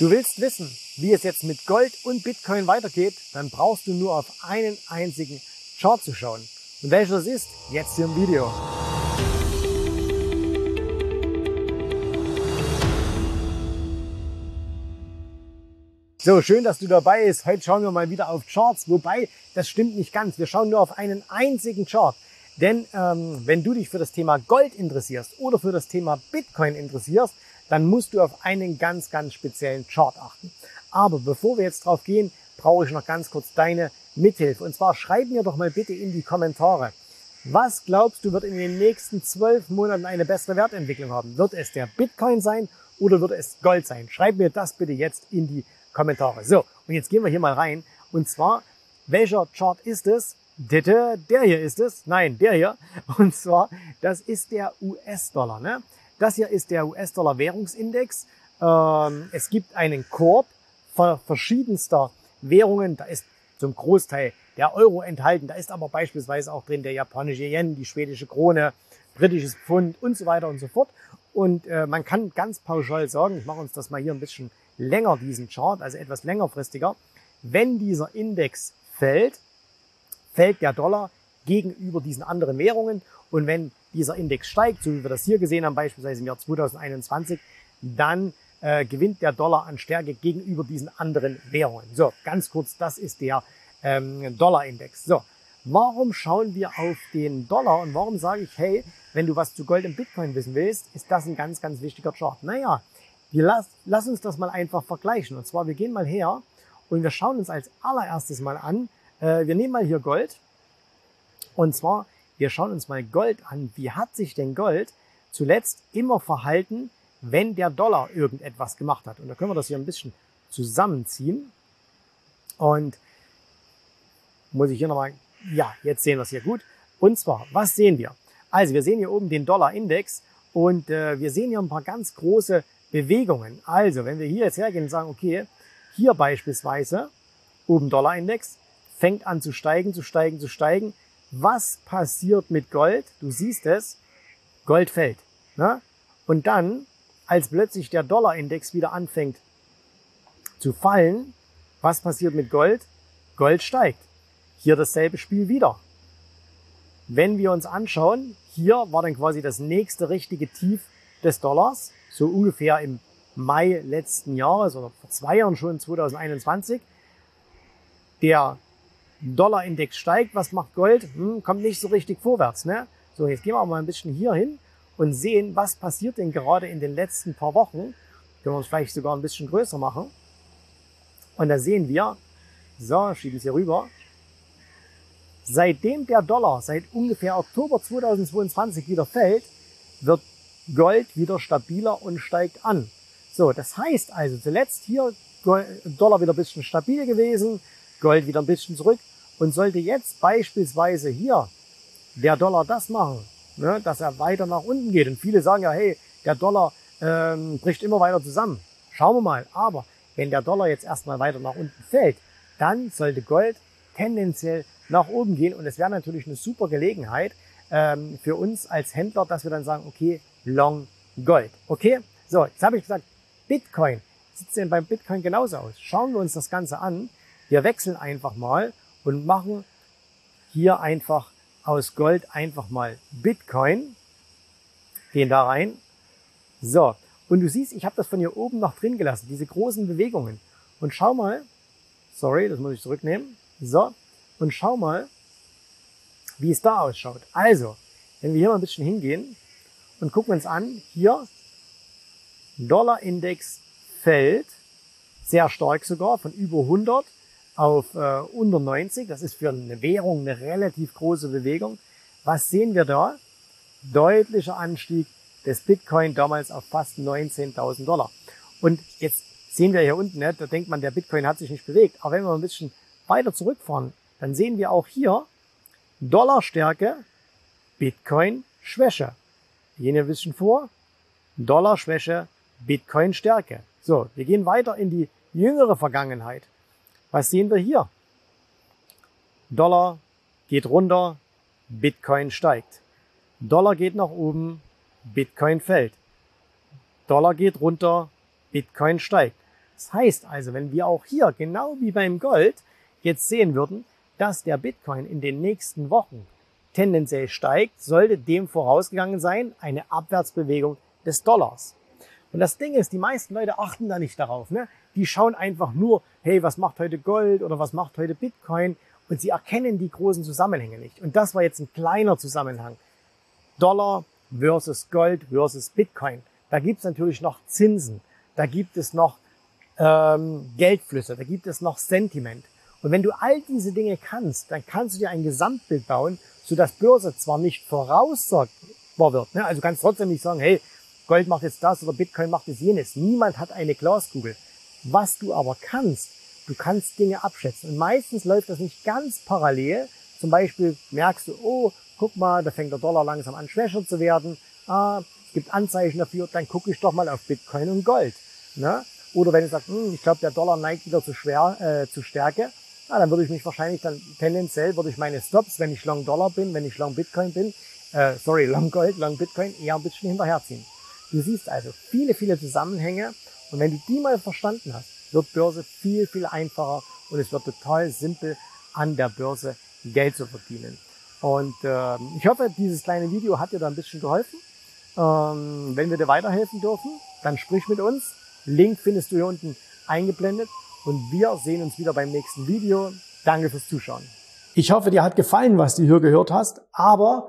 Du willst wissen, wie es jetzt mit Gold und Bitcoin weitergeht, dann brauchst du nur auf einen einzigen Chart zu schauen. Und welcher das ist, jetzt hier im Video. So, schön, dass du dabei bist. Heute schauen wir mal wieder auf Charts, wobei das stimmt nicht ganz. Wir schauen nur auf einen einzigen Chart. Denn ähm, wenn du dich für das Thema Gold interessierst oder für das Thema Bitcoin interessierst, dann musst du auf einen ganz, ganz speziellen Chart achten. Aber bevor wir jetzt drauf gehen, brauche ich noch ganz kurz deine Mithilfe. Und zwar schreib mir doch mal bitte in die Kommentare, was glaubst du wird in den nächsten zwölf Monaten eine bessere Wertentwicklung haben? Wird es der Bitcoin sein oder wird es Gold sein? Schreib mir das bitte jetzt in die Kommentare. So, und jetzt gehen wir hier mal rein. Und zwar, welcher Chart ist es? Der hier ist es. Nein, der hier. Und zwar, das ist der US-Dollar. Ne? Das hier ist der US-Dollar-Währungsindex. Ähm, es gibt einen Korb verschiedenster Währungen. Da ist zum Großteil der Euro enthalten. Da ist aber beispielsweise auch drin der japanische Yen, die schwedische Krone, britisches Pfund und so weiter und so fort. Und äh, man kann ganz pauschal sagen, ich mache uns das mal hier ein bisschen länger, diesen Chart, also etwas längerfristiger. Wenn dieser Index fällt, fällt der Dollar gegenüber diesen anderen Währungen. Und wenn dieser Index steigt, so wie wir das hier gesehen haben, beispielsweise im Jahr 2021, dann äh, gewinnt der Dollar an Stärke gegenüber diesen anderen Währungen. So, ganz kurz, das ist der ähm, Dollar-Index. So, warum schauen wir auf den Dollar und warum sage ich, hey, wenn du was zu Gold und Bitcoin wissen willst, ist das ein ganz, ganz wichtiger Chart. Naja, wir lass, lass uns das mal einfach vergleichen. Und zwar, wir gehen mal her und wir schauen uns als allererstes mal an, äh, wir nehmen mal hier Gold. Und zwar, wir schauen uns mal Gold an. Wie hat sich denn Gold zuletzt immer verhalten, wenn der Dollar irgendetwas gemacht hat? Und da können wir das hier ein bisschen zusammenziehen. Und muss ich hier nochmal, ja, jetzt sehen wir es hier gut. Und zwar, was sehen wir? Also wir sehen hier oben den Dollar-Index und äh, wir sehen hier ein paar ganz große Bewegungen. Also wenn wir hier jetzt hergehen und sagen, okay, hier beispielsweise oben Dollar-Index fängt an zu steigen, zu steigen, zu steigen. Was passiert mit Gold? Du siehst es, Gold fällt. Ne? Und dann, als plötzlich der Dollar-Index wieder anfängt zu fallen, was passiert mit Gold? Gold steigt. Hier dasselbe Spiel wieder. Wenn wir uns anschauen, hier war dann quasi das nächste richtige Tief des Dollars, so ungefähr im Mai letzten Jahres oder vor zwei Jahren schon 2021. Der Dollarindex steigt, was macht Gold? Hm, kommt nicht so richtig vorwärts. Ne? So, jetzt gehen wir mal ein bisschen hier hin und sehen, was passiert denn gerade in den letzten paar Wochen. Können wir es vielleicht sogar ein bisschen größer machen. Und da sehen wir, so, schieben es hier rüber, Seitdem der Dollar seit ungefähr Oktober 2022 wieder fällt, wird Gold wieder stabiler und steigt an. So, das heißt also zuletzt hier Dollar wieder ein bisschen stabil gewesen, Gold wieder ein bisschen zurück und sollte jetzt beispielsweise hier der Dollar das machen, ne, dass er weiter nach unten geht. Und viele sagen ja, hey, der Dollar ähm, bricht immer weiter zusammen. Schauen wir mal. Aber wenn der Dollar jetzt erstmal weiter nach unten fällt, dann sollte Gold tendenziell nach oben gehen. Und es wäre natürlich eine super Gelegenheit ähm, für uns als Händler, dass wir dann sagen, okay, Long Gold. Okay, so, jetzt habe ich gesagt, Bitcoin. Sieht denn beim Bitcoin genauso aus? Schauen wir uns das Ganze an. Wir wechseln einfach mal und machen hier einfach aus Gold einfach mal Bitcoin. Gehen da rein. So, und du siehst, ich habe das von hier oben noch drin gelassen, diese großen Bewegungen. Und schau mal, sorry, das muss ich zurücknehmen. So, und schau mal, wie es da ausschaut. Also, wenn wir hier mal ein bisschen hingehen und gucken uns an, hier Dollarindex fällt, sehr stark sogar, von über 100 auf äh, unter 90. Das ist für eine Währung eine relativ große Bewegung. Was sehen wir da? Deutlicher Anstieg des Bitcoin damals auf fast 19.000 Dollar. Und jetzt sehen wir hier unten, ne, da denkt man, der Bitcoin hat sich nicht bewegt. Aber wenn wir ein bisschen weiter zurückfahren, dann sehen wir auch hier Dollarstärke, Bitcoin Schwäche. Wir gehen ein bisschen vor, Dollar Schwäche, Bitcoin Stärke. So, wir gehen weiter in die jüngere Vergangenheit. Was sehen wir hier? Dollar geht runter, Bitcoin steigt. Dollar geht nach oben, Bitcoin fällt. Dollar geht runter, Bitcoin steigt. Das heißt also, wenn wir auch hier, genau wie beim Gold, jetzt sehen würden, dass der Bitcoin in den nächsten Wochen tendenziell steigt, sollte dem vorausgegangen sein eine Abwärtsbewegung des Dollars. Und das Ding ist, die meisten Leute achten da nicht darauf. Ne? Die schauen einfach nur, hey, was macht heute Gold oder was macht heute Bitcoin? Und sie erkennen die großen Zusammenhänge nicht. Und das war jetzt ein kleiner Zusammenhang. Dollar versus Gold versus Bitcoin. Da gibt es natürlich noch Zinsen, da gibt es noch ähm, Geldflüsse, da gibt es noch Sentiment. Und wenn du all diese Dinge kannst, dann kannst du dir ein Gesamtbild bauen, sodass Börse zwar nicht voraussagbar wird. Ne? Also kannst trotzdem nicht sagen, hey, Gold macht jetzt das oder Bitcoin macht jetzt jenes. Niemand hat eine Glaskugel. Was du aber kannst, du kannst Dinge abschätzen. Und meistens läuft das nicht ganz parallel. Zum Beispiel merkst du, oh, guck mal, da fängt der Dollar langsam an schwächer zu werden. Ah, es gibt Anzeichen dafür, dann gucke ich doch mal auf Bitcoin und Gold. Ne? Oder wenn du sagst, hm, ich glaube, der Dollar neigt wieder zu, schwer, äh, zu Stärke, na, dann würde ich mich wahrscheinlich dann tendenziell, würde ich meine Stops, wenn ich Long Dollar bin, wenn ich Long Bitcoin bin, äh, sorry, Long Gold, Long Bitcoin, eher ein bisschen hinterherziehen. Du siehst also viele, viele Zusammenhänge und wenn du die mal verstanden hast, wird Börse viel, viel einfacher und es wird total simpel, an der Börse Geld zu verdienen. Und äh, ich hoffe, dieses kleine Video hat dir da ein bisschen geholfen. Ähm, wenn wir dir weiterhelfen dürfen, dann sprich mit uns. Link findest du hier unten eingeblendet. Und wir sehen uns wieder beim nächsten Video. Danke fürs Zuschauen. Ich hoffe, dir hat gefallen, was du hier gehört hast. Aber